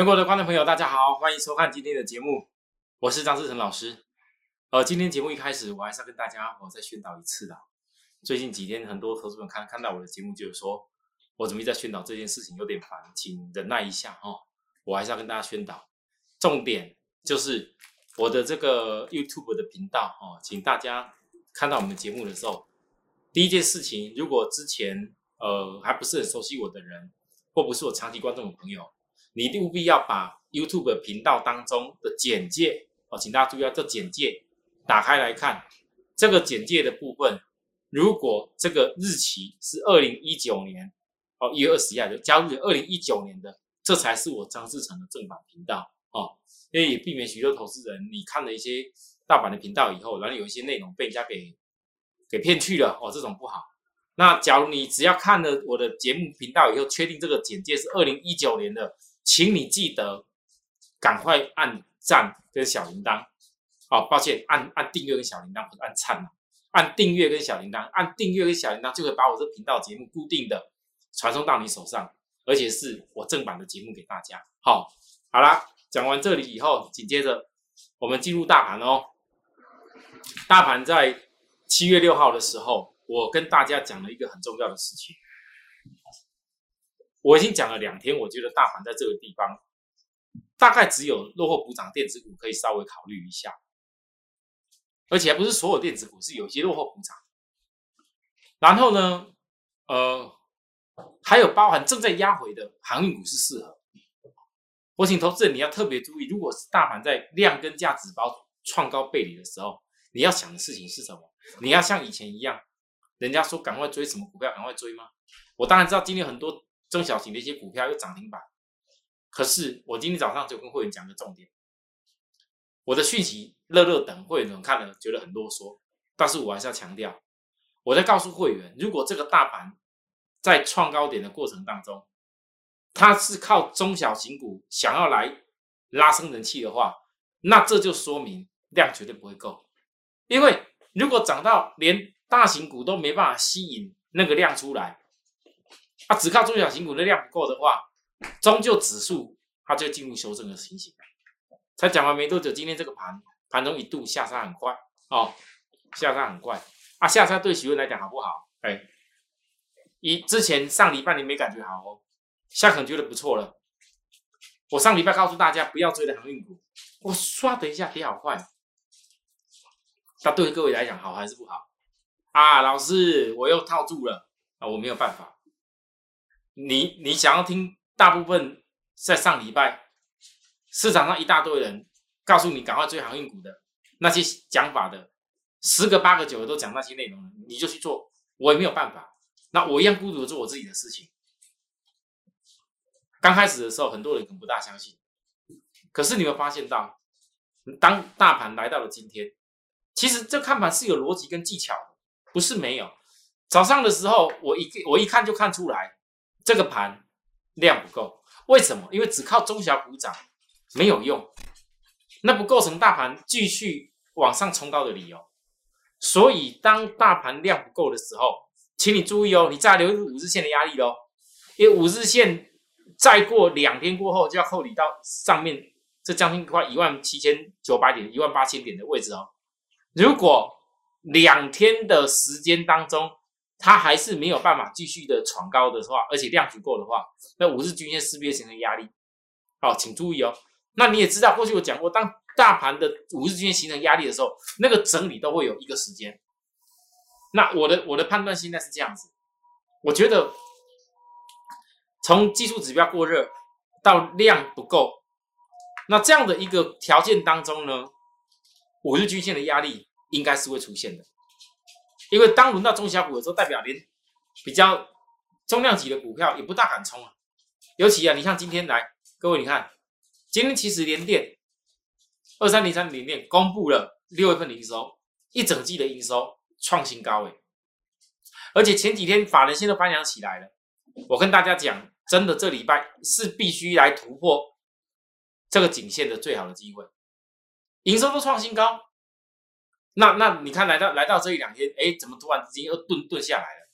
全国的观众朋友，大家好，欢迎收看今天的节目，我是张志成老师。呃，今天节目一开始，我还是要跟大家我再宣导一次的。最近几天，很多投资人看看到我的节目，就是说我怎么在宣导这件事情有点烦，请忍耐一下哦。我还是要跟大家宣导，重点就是我的这个 YouTube 的频道哦，请大家看到我们的节目的时候，第一件事情，如果之前呃还不是很熟悉我的人，或不是我长期观众的朋友。你一定务必要把 YouTube 频道当中的简介哦，请大家注意啊，这简介打开来看，这个简介的部分，如果这个日期是二零一九年哦一月二十一号就加入二零一九年的，这才是我张志成的正版频道哦，因为也避免许多投资人你看了一些大版的频道以后，然后有一些内容被人家给给骗去了哦，这种不好。那假如你只要看了我的节目频道以后，确定这个简介是二零一九年的。请你记得赶快按赞跟小铃铛，哦，抱歉，按按订阅跟小铃铛，不是按赞嘛？按订阅跟小铃铛，按订阅跟小铃铛，就会把我这频道节目固定的传送到你手上，而且是我正版的节目给大家。好，好啦，讲完这里以后，紧接着我们进入大盘哦。大盘在七月六号的时候，我跟大家讲了一个很重要的事情。我已经讲了两天，我觉得大盘在这个地方，大概只有落后补涨电子股可以稍微考虑一下，而且还不是所有电子股，是有些落后补涨。然后呢，呃，还有包含正在压回的航运股是适合。我请投资人你要特别注意，如果是大盘在量跟价值包创高背离的时候，你要想的事情是什么？你要像以前一样，人家说赶快追什么股票，赶快追吗？我当然知道今天很多。中小型的一些股票又涨停板，可是我今天早上就跟会员讲个重点，我的讯息乐乐等会员看了觉得很啰嗦，但是我还是要强调，我在告诉会员，如果这个大盘在创高点的过程当中，它是靠中小型股想要来拉升人气的话，那这就说明量绝对不会够，因为如果涨到连大型股都没办法吸引那个量出来。它只靠中小型股的量不够的话，终究指数它就进入修正的情形。才讲完没多久，今天这个盘盘中一度下杀很快哦，下杀很快啊，下杀对许多人来讲好不好？哎，一之前上礼拜你没感觉好哦，下可能觉得不错了。我上礼拜告诉大家不要追的航运股，我刷的一下跌好快，那对各位来讲好还是不好？啊，老师我又套住了啊，我没有办法。你你想要听大部分在上礼拜市场上一大堆人告诉你赶快追航运股的那些讲法的十个八个九个都讲那些内容，你就去做，我也没有办法。那我一样孤独的做我自己的事情。刚开始的时候，很多人可能不大相信，可是你会发现到，当大盘来到了今天，其实这看盘是有逻辑跟技巧的，不是没有。早上的时候，我一我一看就看出来。这个盘量不够，为什么？因为只靠中小股涨没有用，那不构成大盘继续往上冲高的理由。所以当大盘量不够的时候，请你注意哦，你再留五日线的压力喽，因为五日线再过两天过后就要扣你到上面这将近快一万七千九百点、一万八千点的位置哦。如果两天的时间当中，它还是没有办法继续的闯高的话，而且量足够的话，那五日均线势必形成压力。好，请注意哦。那你也知道，过去我讲过，当大盘的五日均线形成压力的时候，那个整理都会有一个时间。那我的我的判断现在是这样子，我觉得从技术指标过热到量不够，那这样的一个条件当中呢，五日均线的压力应该是会出现的。因为当轮到中小股的时候，代表连比较重量级的股票也不大敢冲啊。尤其啊，你像今天来，各位你看，今天其实连电二三零三零电公布了六月份营收，一整季的营收创新高诶。而且前几天法人线都翻扬起来了。我跟大家讲，真的这礼拜是必须来突破这个颈线的最好的机会，营收都创新高。那那你看来到来到这一两天，哎，怎么突然之间又顿顿下来了？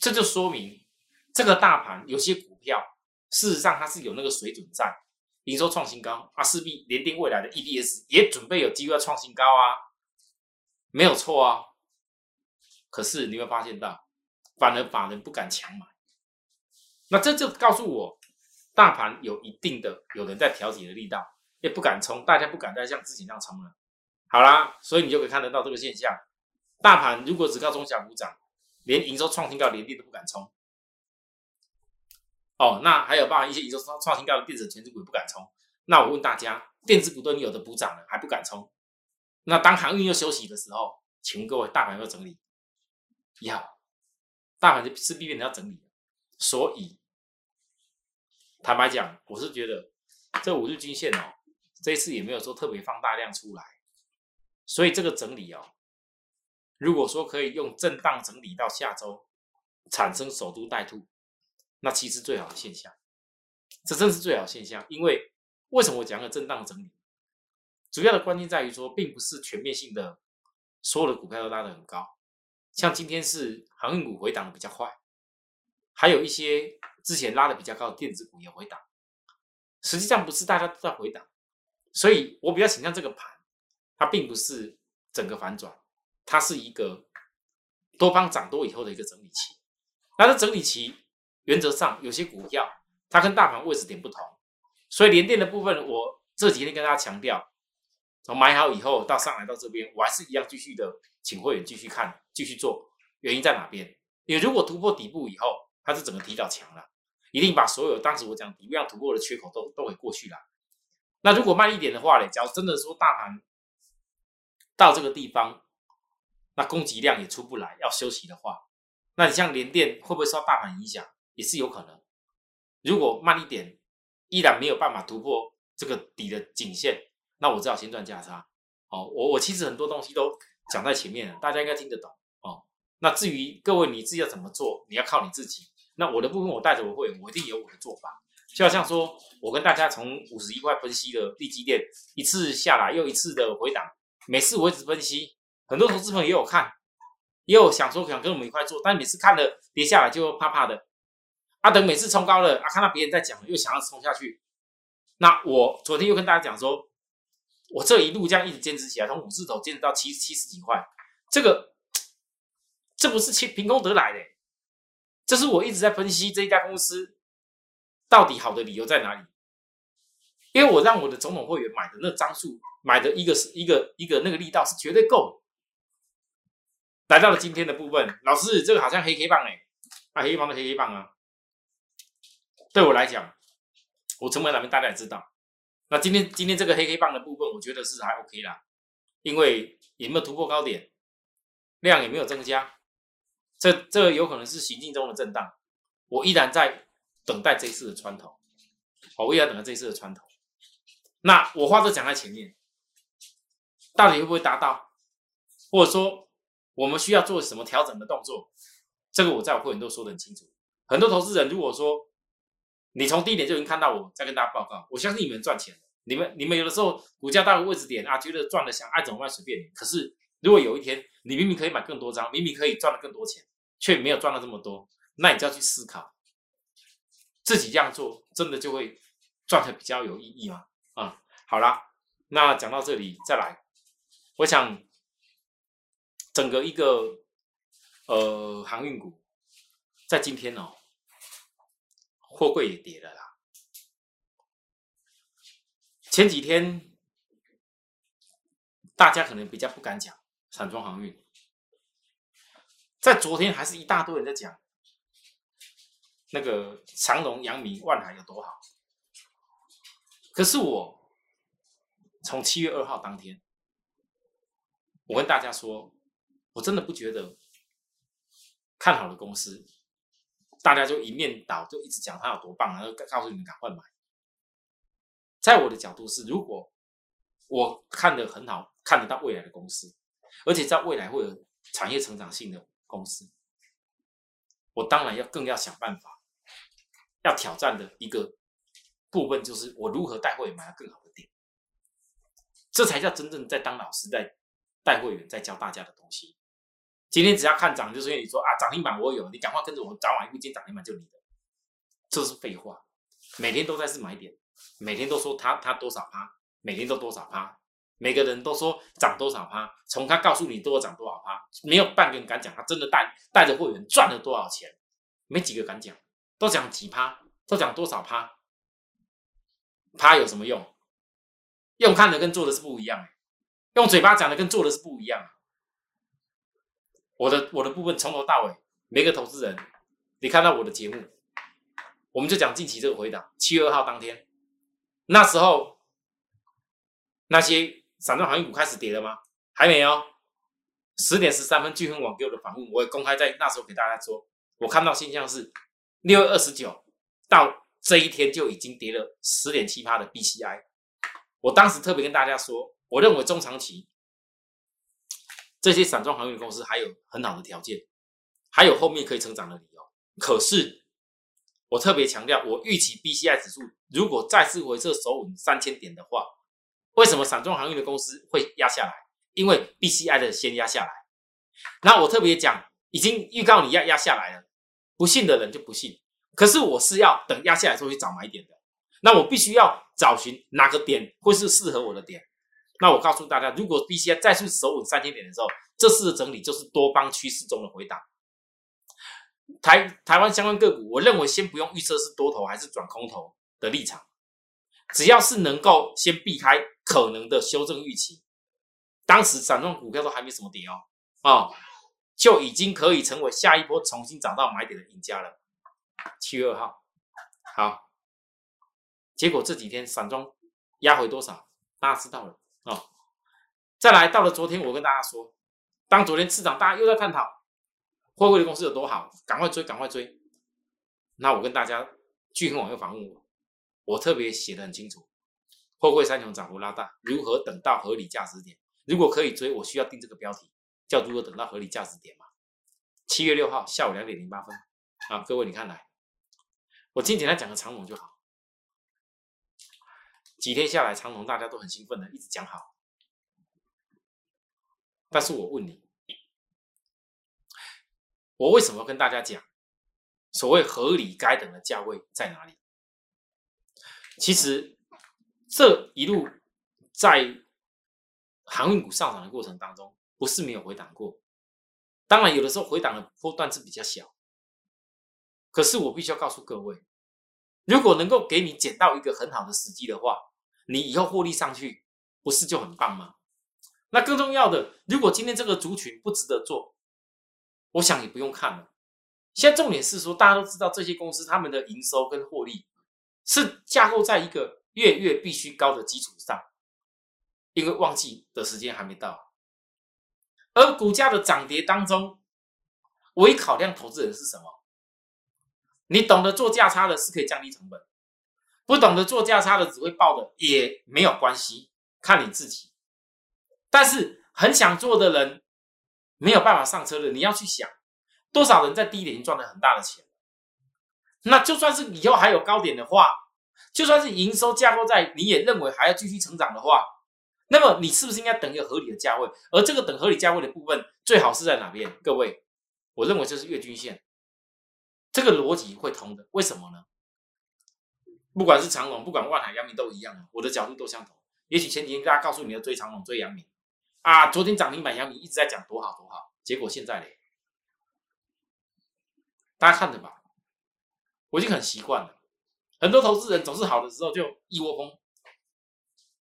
这就说明这个大盘有些股票事实上它是有那个水准在，营收创新高啊，势必联电未来的 EPS 也准备有机会创新高啊，没有错啊。可是你会发现到，反而法人不敢强买，那这就告诉我，大盘有一定的有人在调节的力道，也不敢冲，大家不敢再像之前那样冲了。好啦，所以你就可以看得到这个现象，大盘如果只靠中小股涨，连营收创新高连跌都不敢冲。哦，那还有包含一些营收创创新高的电子全值股也不敢冲。那我问大家，电子股都有的补涨了，还不敢冲？那当航运又休息的时候，请问各位，大盘要整理？要，大盘是必变的要整理。所以，坦白讲，我是觉得这五日均线哦，这一次也没有说特别放大量出来。所以这个整理哦，如果说可以用震荡整理到下周，产生首都带兔。那其实最好的现象，这真是最好现象。因为为什么我讲个震荡整理？主要的关键在于说，并不是全面性的所有的股票都拉得很高。像今天是航运股回档的比较快，还有一些之前拉的比较高的电子股也回档。实际上不是大家都在回档，所以我比较倾向这个盘，它并不是整个反转，它是一个多方涨多以后的一个整理期。那这整理期。原则上，有些股票它跟大盘位置点不同，所以连电的部分，我这几天跟大家强调，从买好以后到上来到这边，我还是一样继续的，请会员继续看，继续做。原因在哪边？你如果突破底部以后，它是整个提早强了，一定把所有当时我讲底部要突破的缺口都都给过去了。那如果慢一点的话呢？假如真的说大盘到这个地方，那供给量也出不来，要休息的话，那你像连电会不会受大盘影响？也是有可能，如果慢一点，依然没有办法突破这个底的颈线，那我只好先赚价差。哦，我我其实很多东西都讲在前面了，大家应该听得懂哦。那至于各位你自己要怎么做，你要靠你自己。那我的部分我带着我会，我一定有我的做法。就好像说我跟大家从五十一块分析的地基电，一次下来又一次的回档，每次我一直分析，很多投资朋友也有看，也有想说想跟我们一块做，但每次看了跌下来就怕怕的。阿等每次冲高了，啊，看到别人在讲，又想要冲下去。那我昨天又跟大家讲说，我这一路这样一直坚持起来，从五字头坚持到七七十几块，这个这不是凭凭空得来的，这是我一直在分析这一家公司到底好的理由在哪里。因为我让我的总统会员买的那张数，买的一个是一个一个那个力道是绝对够。来到了今天的部分，老师这个好像黑黑棒哎，啊黑 K 棒的黑黑棒啊。对我来讲，我成本哪边大家也知道。那今天今天这个黑黑棒的部分，我觉得是还 OK 啦，因为也没有突破高点，量也没有增加，这这有可能是行进中的震荡。我依然在等待这一次的穿头，我依然等待这一次的穿头。那我话都讲在前面，到底会不会达到，或者说我们需要做什么调整的动作？这个我在我会员都说的很清楚。很多投资人如果说，你从第一点就已经看到我在跟大家报告，我相信你们赚钱你们你们有的时候股价到个位置点啊，觉得赚的想爱怎么卖随便你。可是如果有一天你明明可以买更多张，明明可以赚了更多钱，却没有赚到这么多，那你就要去思考，自己这样做真的就会赚的比较有意义吗？啊，好啦，那讲到这里再来，我想整个一个呃航运股在今天哦。货柜也跌了啦。前几天大家可能比较不敢讲散装航运，在昨天还是一大堆人在讲那个长隆、阳明、万海有多好。可是我从七月二号当天，我跟大家说，我真的不觉得看好的公司。大家就一面倒，就一直讲它有多棒，然后告诉你们赶快买。在我的角度是，如果我看的很好，看得到未来的公司，而且在未来会有产业成长性的公司，我当然要更要想办法，要挑战的一个部分就是我如何带会员买到更好的店，这才叫真正在当老师，在带会员，在教大家的东西。今天只要看涨，就是因为你说啊涨停板我有，你赶快跟着我，早晚一步进涨停板就你的，这是废话。每天都在是买点，每天都说它它多少趴，每天都多少趴，每个人都说涨多少趴，从他告诉你多涨多少趴，没有半个人敢讲他真的带带着会员赚了多少钱，没几个敢讲，都讲几趴，都讲多少趴，趴有什么用？用看的跟做的是不一样，用嘴巴讲的跟做的是不一样。我的我的部分从头到尾，每个投资人，你看到我的节目，我们就讲近期这个回答，七月二号当天，那时候那些散装航运股开始跌了吗？还没有。十点十三分，钜亨网给我的访问，我也公开在那时候给大家说，我看到现象是六月二十九到这一天就已经跌了十点七八的 BCI。我当时特别跟大家说，我认为中长期这些散装航运公司还有很好的条件，还有后面可以成长的理由。可是我特别强调，我预期 BCI 指数如果再次回撤守稳三千点的话，为什么散装航运的公司会压下来？因为 BCI 的先压下来。那我特别讲，已经预告你要压下来了，不信的人就不信。可是我是要等压下来之后去找买点的。那我必须要找寻哪个点会是适合我的点。那我告诉大家，如果 BCI 再次守稳三千点的时候，这次的整理就是多方趋势中的回档。台台湾相关个股，我认为先不用预测是多头还是转空头的立场，只要是能够先避开可能的修正预期，当时散装股票都还没什么跌哦，啊，就已经可以成为下一波重新找到买点的赢家了。七月二号，好。结果这几天散装压回多少，大家知道了哦。再来到了昨天，我跟大家说，当昨天市场大家又在探讨汇汇的公司有多好，赶快追，赶快追。那我跟大家聚恒网又访问我，我特别写的很清楚，汇汇三雄涨幅拉大，如何等到合理价值点？如果可以追，我需要定这个标题，叫如何等到合理价值点嘛？七月六号下午两点零八分啊，各位你看来，我今天简单讲个长龙就好。几天下来，长龙大家都很兴奋的，一直讲好。但是我问你，我为什么跟大家讲所谓合理该等的价位在哪里？其实这一路在航运股上涨的过程当中，不是没有回档过。当然，有的时候回档的波段是比较小。可是我必须要告诉各位，如果能够给你捡到一个很好的时机的话，你以后获利上去，不是就很棒吗？那更重要的，如果今天这个族群不值得做，我想也不用看了。现在重点是说，大家都知道这些公司他们的营收跟获利是架构在一个月月必须高的基础上，因为旺季的时间还没到。而股价的涨跌当中，唯一考量投资人是什么？你懂得做价差的，是可以降低成本。不懂得做价差的只会爆的也没有关系，看你自己。但是很想做的人没有办法上车的，你要去想多少人在低点赚了很大的钱。那就算是以后还有高点的话，就算是营收架构在你也认为还要继续成长的话，那么你是不是应该等一个合理的价位？而这个等合理价位的部分最好是在哪边？各位，我认为这是月均线，这个逻辑会通的。为什么呢？不管是长隆，不管万海、阳明都一样我的角度都相同。也许前几天大家告诉你要追长隆、追阳明，啊，昨天涨停板阳明一直在讲多好多好，结果现在嘞，大家看着吧，我已经很习惯了。很多投资人总是好的时候就一窝蜂，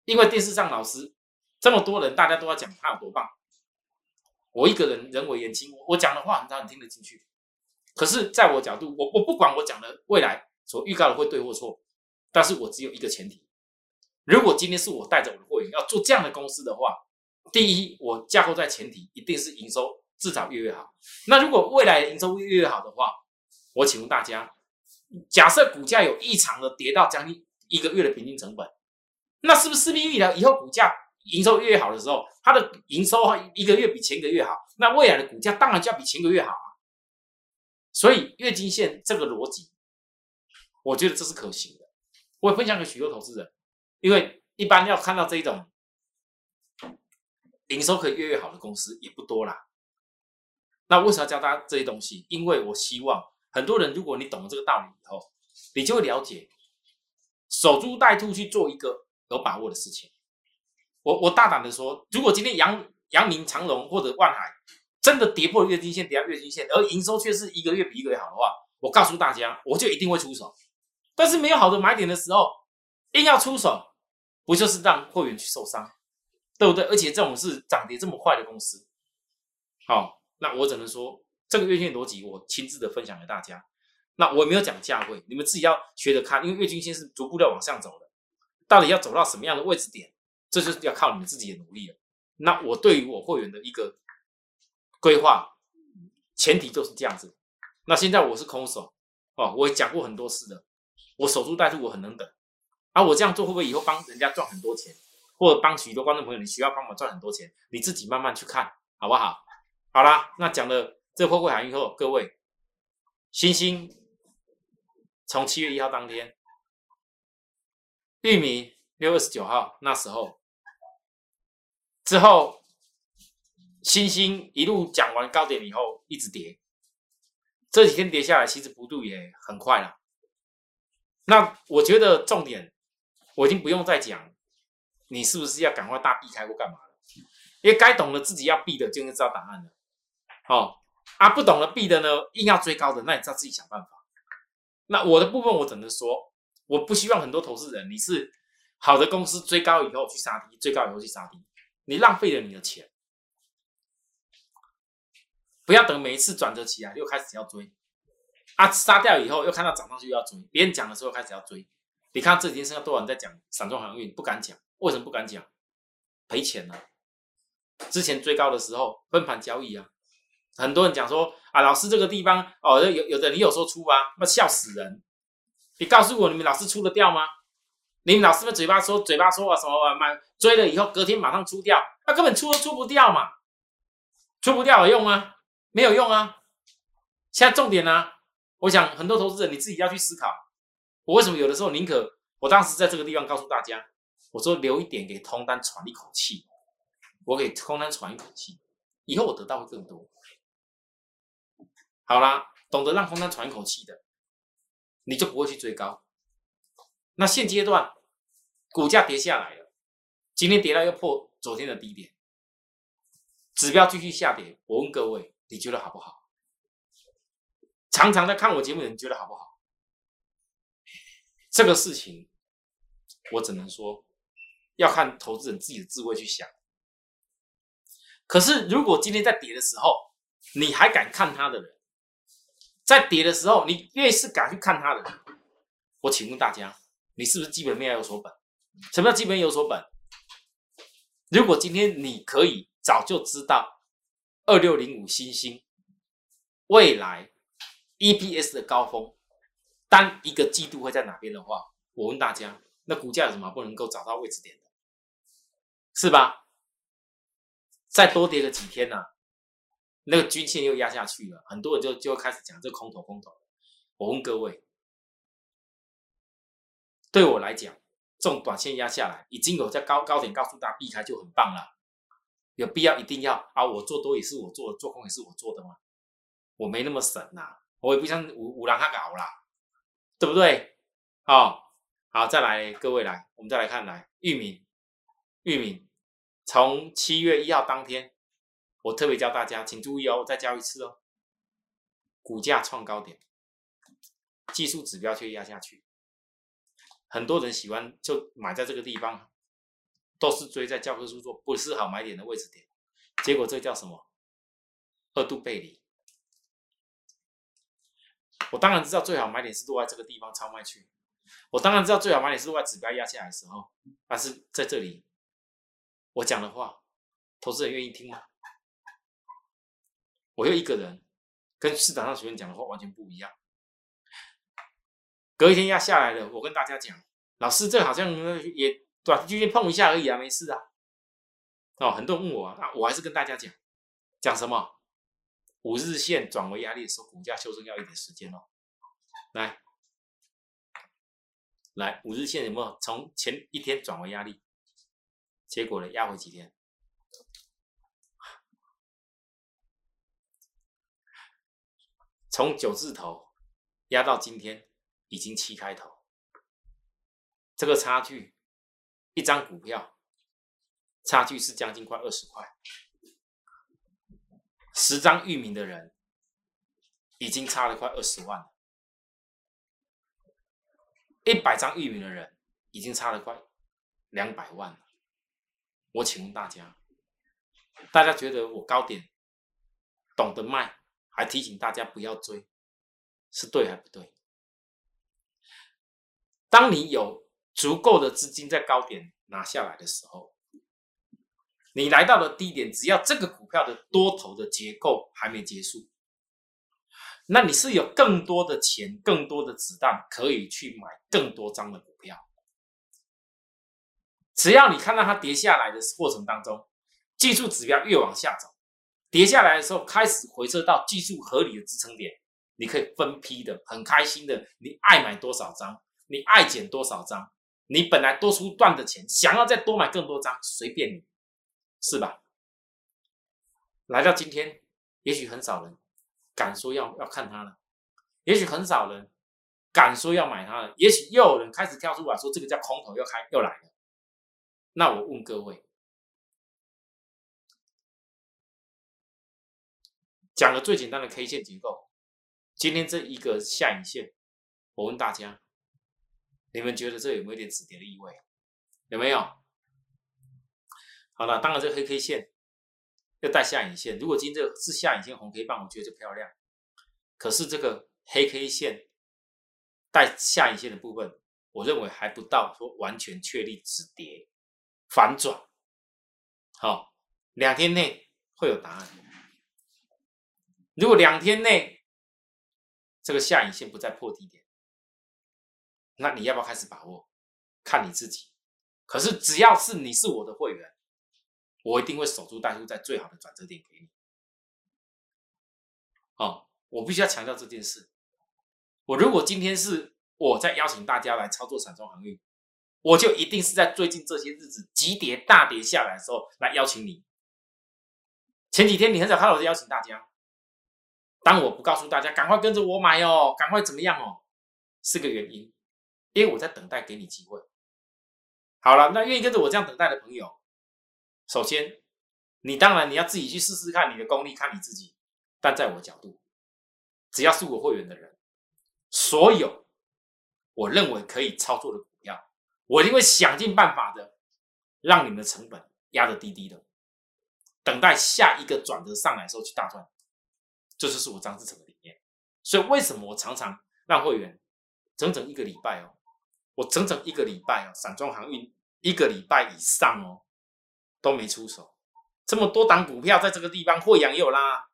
因为电视上老师这么多人，大家都要讲他有多棒。我一个人人为言轻，我讲的话很少人听得进去。可是在我角度，我我不管我讲的未来所预告的会对或错。但是我只有一个前提，如果今天是我带着我的会员要做这样的公司的话，第一，我架构在前提一定是营收至少越越好。那如果未来营收越越好的话，我请问大家，假设股价有异常的跌到将近一个月的平均成本，那是不是势必预料以后股价营收越好的时候，它的营收一个月比前一个月好，那未来的股价当然就要比前个月好。所以月经线这个逻辑，我觉得这是可行的。我会分享给许多投资人，因为一般要看到这一种营收可以越越好的公司也不多啦。那为什么要教大家这些东西？因为我希望很多人，如果你懂了这个道理以后，你就会了解守株待兔去做一个有把握的事情。我我大胆的说，如果今天阳阳明、长荣或者万海真的跌破了月均线，跌到月均线，而营收却是一个月比一个月好的话，我告诉大家，我就一定会出手。但是没有好的买点的时候，硬要出手，不就是让会员去受伤，对不对？而且这种是涨跌这么快的公司，好，那我只能说这个月线逻辑，我亲自的分享给大家。那我也没有讲价位，你们自己要学着看，因为月均线是逐步的往上走的，到底要走到什么样的位置点，这就是要靠你们自己的努力了。那我对于我会员的一个规划，前提就是这样子。那现在我是空手哦，我也讲过很多次的，我守株待兔，我很能等。啊，我这样做会不会以后帮人家赚很多钱，或者帮许多观众朋友，你需要帮忙赚很多钱？你自己慢慢去看好不好？好啦，那讲了这破会行以后，各位，星星。从七月一号当天，玉米六月十九号那时候之后，星星一路讲完高点以后一直跌，这几天跌下来其实幅度也很快了。那我觉得重点我已经不用再讲，你是不是要赶快大避开或干嘛了？因为该懂得自己要避的就应该知道答案了。哦，啊不懂得避的呢，硬要追高的，那你知道自己想办法。那我的部分，我只能说，我不希望很多投资人，你是好的公司追高以后去杀低，追高以后去杀低，你浪费了你的钱。不要等每一次转折起来又开始要追，啊，杀掉以后又看到涨上去又要追，别人讲的时候开始要追。你看这几天剩下多少人在讲散装航运，不敢讲，为什么不敢讲？赔钱了。之前追高的时候分盘交易啊。很多人讲说啊，老师这个地方哦，有有的你有说出啊，那笑死人！你告诉我，你们老师出得掉吗？你们老师们嘴巴说嘴巴说啊什么买追了以后隔天马上出掉，那根本出都出不掉嘛，出不掉有用吗？没有用啊！现在重点呢，我想很多投资人你自己要去思考，我为什么有的时候宁可我当时在这个地方告诉大家，我说留一点给通单喘一口气，我给通单喘一口气，以后我得到会更多。好啦，懂得让空单喘一口气的，你就不会去追高。那现阶段股价跌下来了，今天跌到又破昨天的低点，指标继续下跌。我问各位，你觉得好不好？常常在看我节目的人觉得好不好？这个事情，我只能说要看投资人自己的智慧去想。可是如果今天在跌的时候，你还敢看它的人？在跌的时候，你越是敢去看它的人，我请问大家，你是不是基本面要有所本？什么叫基本面有所本？如果今天你可以早就知道二六零五星星未来 EPS 的高峰单一个季度会在哪边的话，我问大家，那股价有什么不能够找到位置点的？是吧？再多跌个几天呢？那个均线又压下去了，很多人就就开始讲这空头空头。我问各位，对我来讲，这种短线压下来，已经有在高高点告诉大家避开就很棒了，有必要一定要啊？我做多也是我做，做空也是我做的吗？我没那么神呐，我也不像五五郎他搞啦，对不对？好，好，再来各位来，我们再来看来玉米，玉米从七月一号当天。我特别教大家，请注意哦，再教一次哦。股价创高点，技术指标却压下去，很多人喜欢就买在这个地方，都是追在教科书说不是好买点的位置点，结果这叫什么？二度背离。我当然知道最好买点是落在这个地方超卖区，我当然知道最好买点是落在指标压下来的时候，但是在这里我讲的话，投资人愿意听吗？我又一个人，跟市场上学员讲的话完全不一样。隔一天压下来了，我跟大家讲，老师这好像也短期碰一下而已啊，没事啊。哦，很多人问我啊，我还是跟大家讲，讲什么？五日线转为压力的时候，股价修正要一点时间哦。来，来，五日线有没有从前一天转为压力？结果呢，压回几天？从九字头压到今天已经七开头，这个差距，一张股票差距是将近快二十块，十张域名的人已经差了快二十万了，一百张域名的人已经差了快两百万了。我请问大家，大家觉得我高点懂得卖，还提醒大家不要追，是对还不对？当你有足够的资金在高点拿下来的时候，你来到了低点，只要这个股票的多头的结构还没结束，那你是有更多的钱、更多的子弹可以去买更多张的股票。只要你看到它跌下来的过程当中，技术指标越往下走，跌下来的时候开始回撤到技术合理的支撑点，你可以分批的、很开心的，你爱买多少张，你爱减多少张，你本来多出段的钱，想要再多买更多张，随便你，是吧？来到今天，也许很少人敢说要要看它了，也许很少人敢说要买它了，也许又有人开始跳出来说这个叫空头，又开又来了。那我问各位，讲个最简单的 K 线结构。今天这一个下影线，我问大家，你们觉得这有没有点止跌的意味？有没有？好了，当然这黑 K 线要带下影线。如果今天这个是下影线红 K 棒，我觉得就漂亮。可是这个黑 K 线带下影线的部分，我认为还不到说完全确立止跌。反转，好，两天内会有答案。如果两天内这个下影线不再破低点，那你要不要开始把握？看你自己。可是只要是你是我的会员，我一定会守株待兔，在最好的转折点给你。哦，我必须要强调这件事。我如果今天是我在邀请大家来操作散装航运。我就一定是在最近这些日子急跌大跌下来的时候来邀请你。前几天你很少看到我在邀请大家，当我不告诉大家赶快跟着我买哦，赶快怎么样哦，是个原因，因为我在等待给你机会。好了，那愿意跟着我这样等待的朋友，首先你当然你要自己去试试看你的功力，看你自己。但在我角度，只要是我会员的人，所有我认为可以操作的股票。我一定会想尽办法的，让你们的成本压得低低的，等待下一个转折上来的时候去大赚，这就是我张志成的理念。所以为什么我常常让会员整整一个礼拜哦，我整整一个礼拜哦，散装航运一个礼拜以上哦都没出手，这么多档股票在这个地方，惠阳也有拉，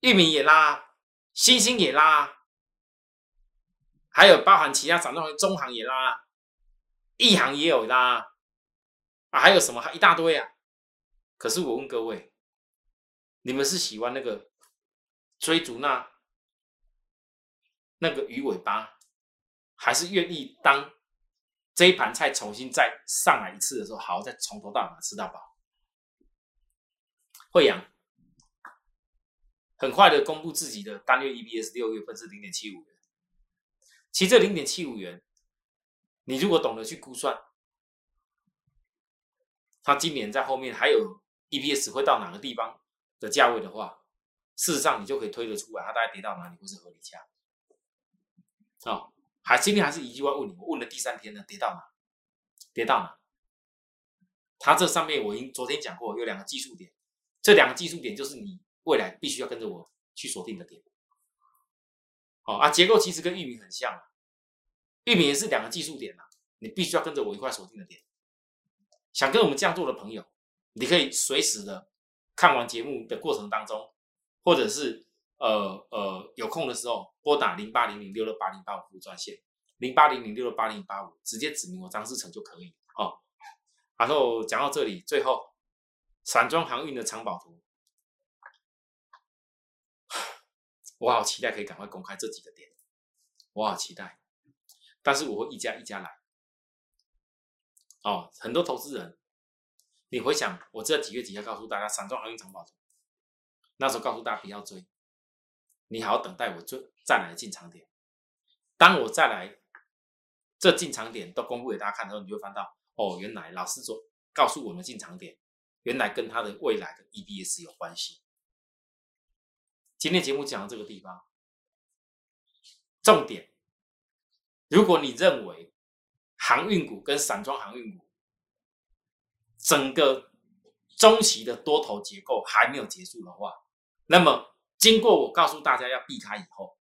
玉米也拉，星星也拉，还有包含其他散装航中行也拉。一行也有啦，啊，还有什么？一大堆啊！可是我问各位，你们是喜欢那个追逐那那个鱼尾巴，还是愿意当这一盘菜重新再上来一次的时候，好再从头到尾吃到饱？惠阳很快的公布自己的单月 EPS，六月份是零点七五元。其实这零点七五元。你如果懂得去估算，它今年在后面还有 EPS 会到哪个地方的价位的话，事实上你就可以推得出来，它大概跌到哪里会是合理价。哦，还今天还是一句话问你，我问了第三天呢，跌到哪？跌到哪？它这上面我已经昨天讲过，有两个技术点，这两个技术点就是你未来必须要跟着我去锁定的点。哦啊，结构其实跟域名很像。玉米也是两个技术点呐，你必须要跟着我一块锁定的点。想跟我们这样做的朋友，你可以随时的看完节目的过程当中，或者是呃呃有空的时候拨打零八零零六六八零八五服务专线零八零零六六八零八五，直接指明我张志成就可以哦。然后讲到这里，最后散装航运的藏宝图，我好期待可以赶快公开这几个点，我好期待。但是我会一家一家来，哦，很多投资人，你回想我这几月几号告诉大家散装航运藏宝图那时候告诉大家不要追，你好好等待我追再来进场点。当我再来这进场点都公布给大家看的时候，你就会翻到哦，原来老师说告诉我们进场点，原来跟他的未来的 EBS 有关系。今天节目讲到这个地方，重点，如果你认为航运股跟散装航运股整个中期的多头结构还没有结束的话，那么经过我告诉大家要避开以后，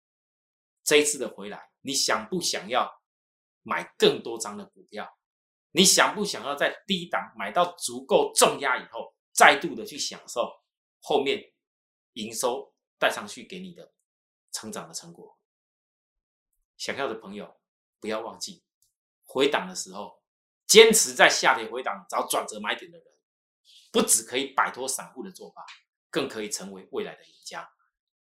这一次的回来，你想不想要买更多张的股票？你想不想要在低档买到足够重压以后，再度的去享受后面营收带上去给你的成长的成果？想要的朋友不要忘记，回档的时候，坚持在下跌回档找转折买点的人，不只可以摆脱散户的做法，更可以成为未来的赢家。